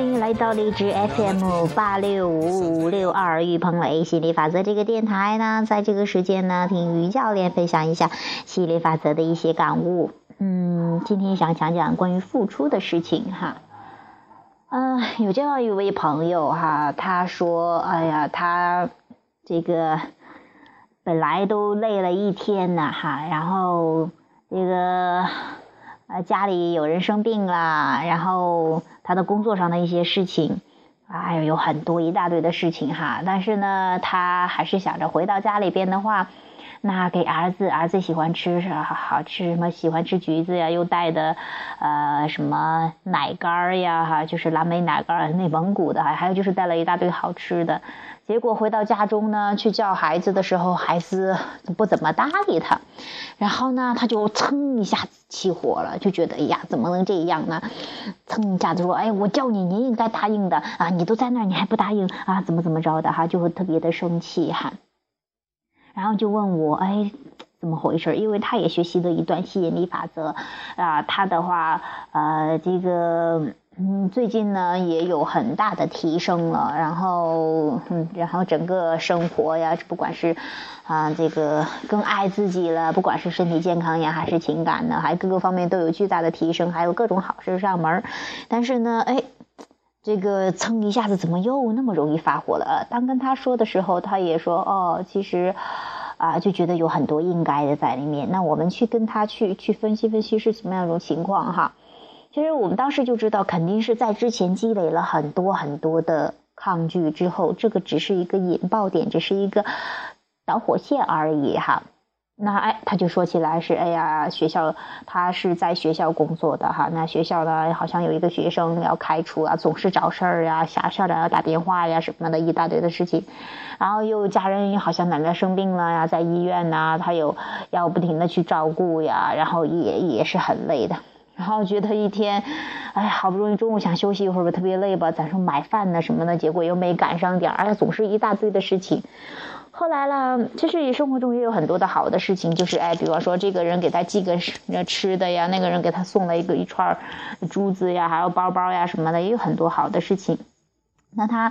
欢迎来到荔枝 FM 八六五五六二玉鹏雷心理法则这个电台呢，在这个时间呢，听于教练分享一下心理法则的一些感悟。嗯，今天想讲讲关于付出的事情哈。嗯，有这样一位朋友哈，他说：“哎呀，他这个本来都累了一天呢哈，然后这个。”呃，家里有人生病了，然后他的工作上的一些事情，哎呦，有很多一大堆的事情哈。但是呢，他还是想着回到家里边的话，那给儿子，儿子喜欢吃啥好吃什么，喜欢吃橘子呀，又带的呃什么奶干呀哈，就是蓝莓奶干，内蒙古的，还有就是带了一大堆好吃的。结果回到家中呢，去叫孩子的时候，孩子不怎么搭理他，然后呢，他就噌一下子起火了，就觉得哎呀，怎么能这样呢？噌一下子说，哎，我叫你，你应该答应的啊，你都在那儿，你还不答应啊？怎么怎么着的哈，就会特别的生气哈。然后就问我，哎，怎么回事？因为他也学习了一段吸引力法则啊，他的话，呃，这个。嗯，最近呢也有很大的提升了，然后，嗯，然后整个生活呀，不管是啊这个更爱自己了，不管是身体健康呀，还是情感呢，还各个方面都有巨大的提升，还有各种好事上门。但是呢，哎，这个蹭一下子怎么又那么容易发火了？当跟他说的时候，他也说哦，其实啊就觉得有很多应该的在里面。那我们去跟他去去分析分析是什么样一种情况哈。其实我们当时就知道，肯定是在之前积累了很多很多的抗拒之后，这个只是一个引爆点，只是一个导火线而已哈。那哎，他就说起来是，哎呀，学校他是在学校工作的哈。那学校呢，好像有一个学生要开除啊，总是找事儿呀，校校长要打电话呀，什么的一大堆的事情。然后又家人好像奶奶生病了呀，在医院呐，他有要不停的去照顾呀，然后也也是很累的。然后觉得一天，哎，好不容易中午想休息一会儿吧，特别累吧，咱说买饭呢什么的，结果又没赶上点儿，哎，总是一大堆的事情。后来呢，其实生活中也有很多的好的事情，就是哎，比方说这个人给他寄个吃的呀，那个人给他送了一个一串珠子呀，还有包包呀什么的，也有很多好的事情。那他，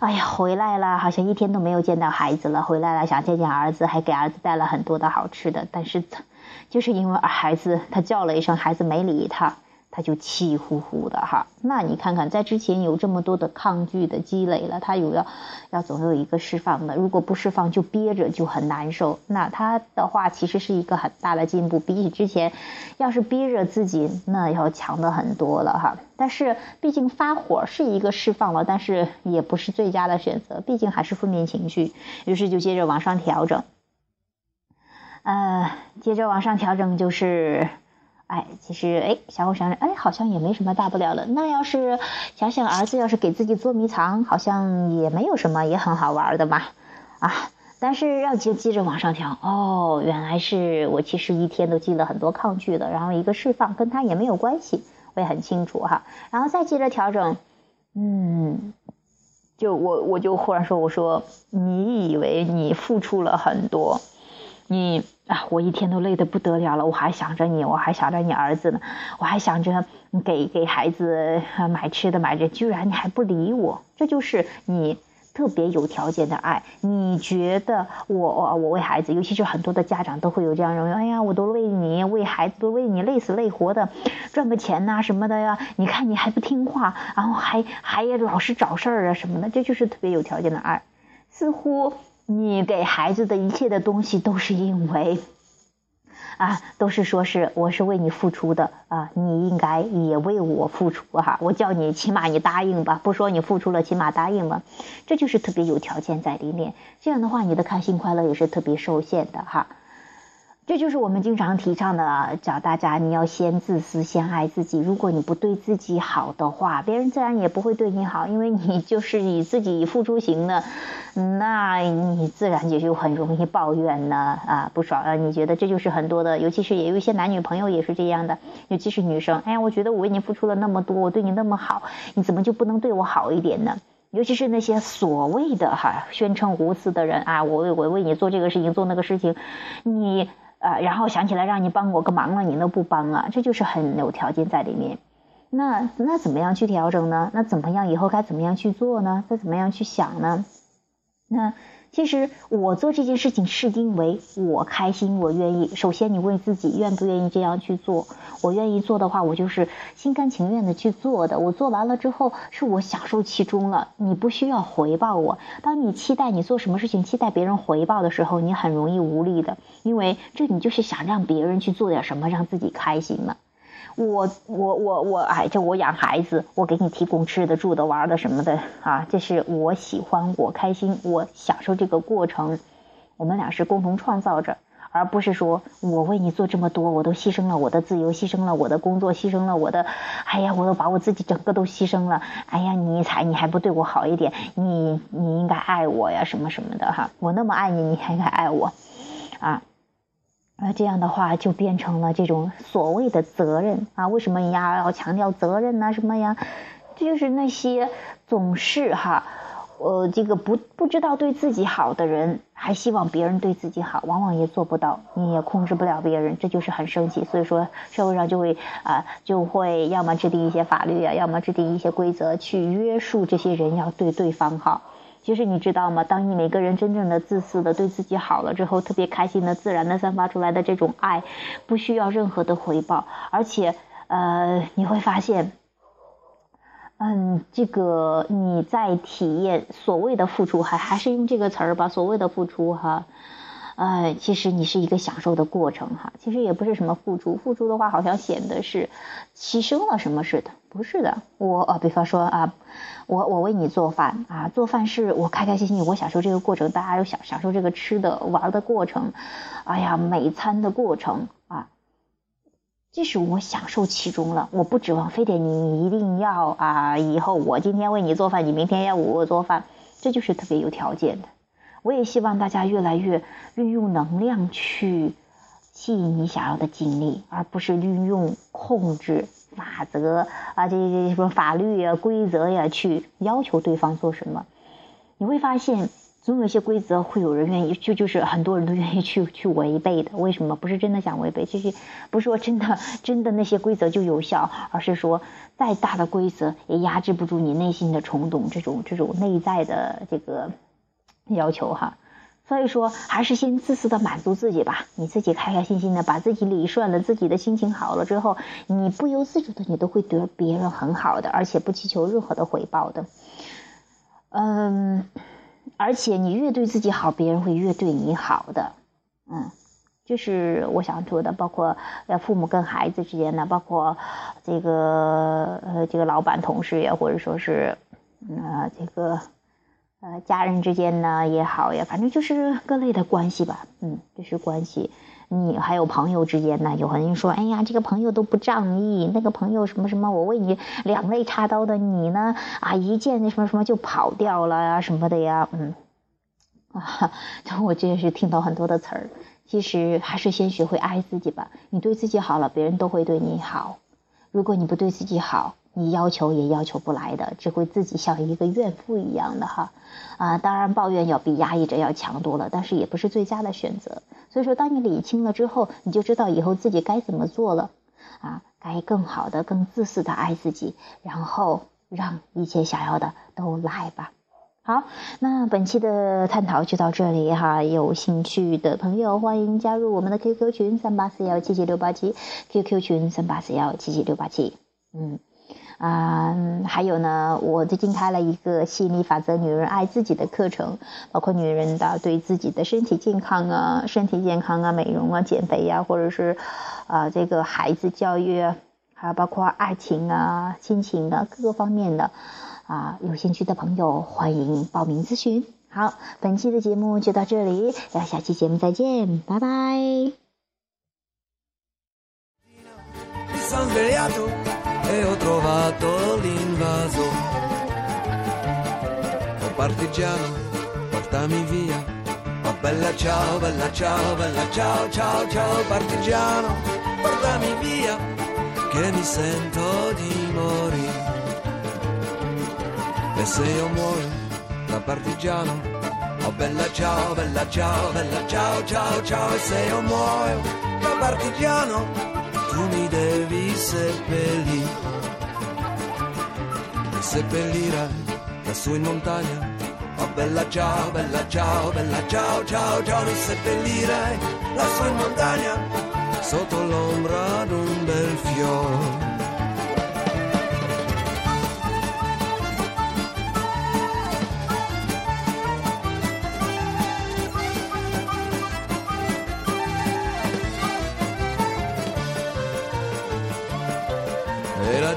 哎呀，回来了，好像一天都没有见到孩子了。回来了想见见儿子，还给儿子带了很多的好吃的，但是。就是因为孩子他叫了一声，孩子没理他，他就气呼呼的哈。那你看看，在之前有这么多的抗拒的积累了，他有要要总有一个释放的。如果不释放就憋着就很难受。那他的话其实是一个很大的进步，比起之前，要是憋着自己那要强的很多了哈。但是毕竟发火是一个释放了，但是也不是最佳的选择，毕竟还是负面情绪。于是就接着往上调整。呃，接着往上调整，就是，哎，其实，哎，小虎想想，哎，好像也没什么大不了的。那要是想想儿子要是给自己捉迷藏，好像也没有什么，也很好玩的嘛，啊。但是要接接着往上调，哦，原来是我其实一天都进了很多抗拒的，然后一个释放跟他也没有关系，我也很清楚哈。然后再接着调整，嗯，就我我就忽然说，我说你以为你付出了很多。你啊，我一天都累得不得了了，我还想着你，我还想着你儿子呢，我还想着给给孩子买吃的买这，居然你还不理我，这就是你特别有条件的爱。你觉得我我我为孩子，尤其是很多的家长都会有这样认为，哎呀，我都为你为孩子都为你累死累活的赚个钱呐什么的呀，你看你还不听话，然后还还老是找事儿啊什么的，这就是特别有条件的爱，似乎。你给孩子的一切的东西都是因为，啊，都是说是我是为你付出的啊，你应该也为我付出哈。我叫你起码你答应吧，不说你付出了，起码答应吧。这就是特别有条件在里面。这样的话，你的开心快乐也是特别受限的哈。这就是我们经常提倡的，叫大家你要先自私，先爱自己。如果你不对自己好的话，别人自然也不会对你好，因为你 就是你自己付出型的，那你自然也就很容易抱怨呢啊不爽啊。你觉得这就是很多的，尤其是也有一些男女朋友也是这样的，尤其是女生。哎呀，我觉得我为你付出了那么多，我对你那么好，你怎么就不能对我好一点呢？尤其是那些所谓的哈宣称无私的人啊，我为我为你做这个事情做那个事情，你。啊，然后想起来让你帮我个忙了，你都不帮啊，这就是很有条件在里面。那那怎么样去调整呢？那怎么样以后该怎么样去做呢？该怎么样去想呢？那。其实我做这件事情是因为我开心，我愿意。首先，你问自己愿不愿意这样去做？我愿意做的话，我就是心甘情愿的去做的。我做完了之后，是我享受其中了。你不需要回报我。当你期待你做什么事情，期待别人回报的时候，你很容易无力的，因为这你就是想让别人去做点什么，让自己开心嘛。我我我我哎，这我养孩子，我给你提供吃的、住的、玩的什么的啊，这是我喜欢，我开心，我享受这个过程。我们俩是共同创造着，而不是说我为你做这么多，我都牺牲了我的自由，牺牲了我的工作，牺牲了我的，哎呀，我都把我自己整个都牺牲了。哎呀，你才你还不对我好一点，你你应该爱我呀，什么什么的哈，我那么爱你，你还应该爱我，啊。那这样的话就变成了这种所谓的责任啊？为什么人家要强调责任呢？什么呀？就是那些总是哈，呃，这个不不知道对自己好的人，还希望别人对自己好，往往也做不到，你也控制不了别人，这就是很生气。所以说社会上就会啊，就会要么制定一些法律啊，要么制定一些规则去约束这些人要对对方好。其实你知道吗？当你每个人真正的自私的对自己好了之后，特别开心的、自然的散发出来的这种爱，不需要任何的回报，而且，呃，你会发现，嗯，这个你在体验所谓的付出，还还是用这个词儿吧，所谓的付出哈。哎，其实你是一个享受的过程哈，其实也不是什么付出，付出的话好像显得是牺牲了什么似的，不是的。我呃，比方说啊，我我为你做饭啊，做饭是我开开心心，我享受这个过程，大家又享享受这个吃的玩的过程，哎呀，美餐的过程啊，这是我享受其中了，我不指望非得你一定要啊，以后我今天为你做饭，你明天要我做饭，这就是特别有条件的。我也希望大家越来越运用能量去吸引你想要的经历，而不是运用控制法则啊，这这什么法律呀、规则呀去要求对方做什么。你会发现，总有一些规则会有人愿意，就就是很多人都愿意去去违背的。为什么？不是真的想违背，就是不是说真的真的那些规则就有效，而是说再大的规则也压制不住你内心的冲动，这种这种内在的这个。要求哈，所以说还是先自私的满足自己吧。你自己开开心心的，把自己理顺了，自己的心情好了之后，你不由自主的，你都会对别人很好的，而且不祈求任何的回报的。嗯，而且你越对自己好，别人会越对你好的。嗯，这是我想说的，包括呃父母跟孩子之间的，包括这个呃这个老板同事呀，或者说是啊这个。呃，家人之间呢也好呀，反正就是各类的关系吧，嗯，就是关系。你还有朋友之间呢，有很多人说，哎呀，这个朋友都不仗义，那个朋友什么什么，我为你两肋插刀的，你呢啊，一见那什么什么就跑掉了呀，什么的呀，嗯，啊，我真的是听到很多的词儿。其实还是先学会爱自己吧，你对自己好了，别人都会对你好。如果你不对自己好，你要求也要求不来的，只会自己像一个怨妇一样的哈，啊，当然抱怨要比压抑着要强多了，但是也不是最佳的选择。所以说，当你理清了之后，你就知道以后自己该怎么做了，啊，该更好的、更自私的爱自己，然后让一切想要的都来吧。好，那本期的探讨就到这里哈。有兴趣的朋友欢迎加入我们的 QQ 群三八四幺七七六八七，QQ 群三八四幺七七六八七。嗯，啊，还有呢，我最近开了一个吸引力法则女人爱自己的课程，包括女人的对自己的身体健康啊、身体健康啊、美容啊、减肥呀，或者是啊这个孩子教育，还有包括爱情啊、亲情的各个方面的。啊，有兴趣的朋友欢迎报名咨询。好，本期的节目就到这里，那下期节目再见，拜拜。e ho trovato l'invaso. Oh partigiano, portami via. Oh bella ciao, bella ciao, bella ciao, ciao, ciao partigiano, portami via, che mi sento di morire. E se io muoio da partigiano, oh bella ciao, bella ciao, bella ciao, ciao, ciao, e se io muoio da partigiano, tu mi devi seppellire. seppellire lassù in montagna. Oh bella ciao, bella ciao, bella ciao, ciao, ciao, mi seppellire lassù in montagna sotto l'ombra d'un bel fiore.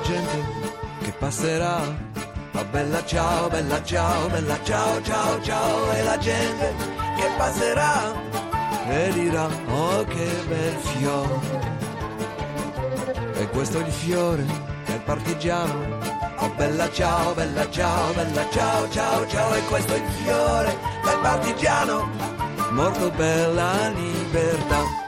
Gente che passerà, oh bella ciao, bella ciao, bella ciao, ciao, ciao, e la gente che passerà e dirà, oh che bel fiore. E questo è il fiore del partigiano, oh bella ciao, bella ciao, bella ciao, ciao, ciao, e questo è il fiore del partigiano, morto per la linea.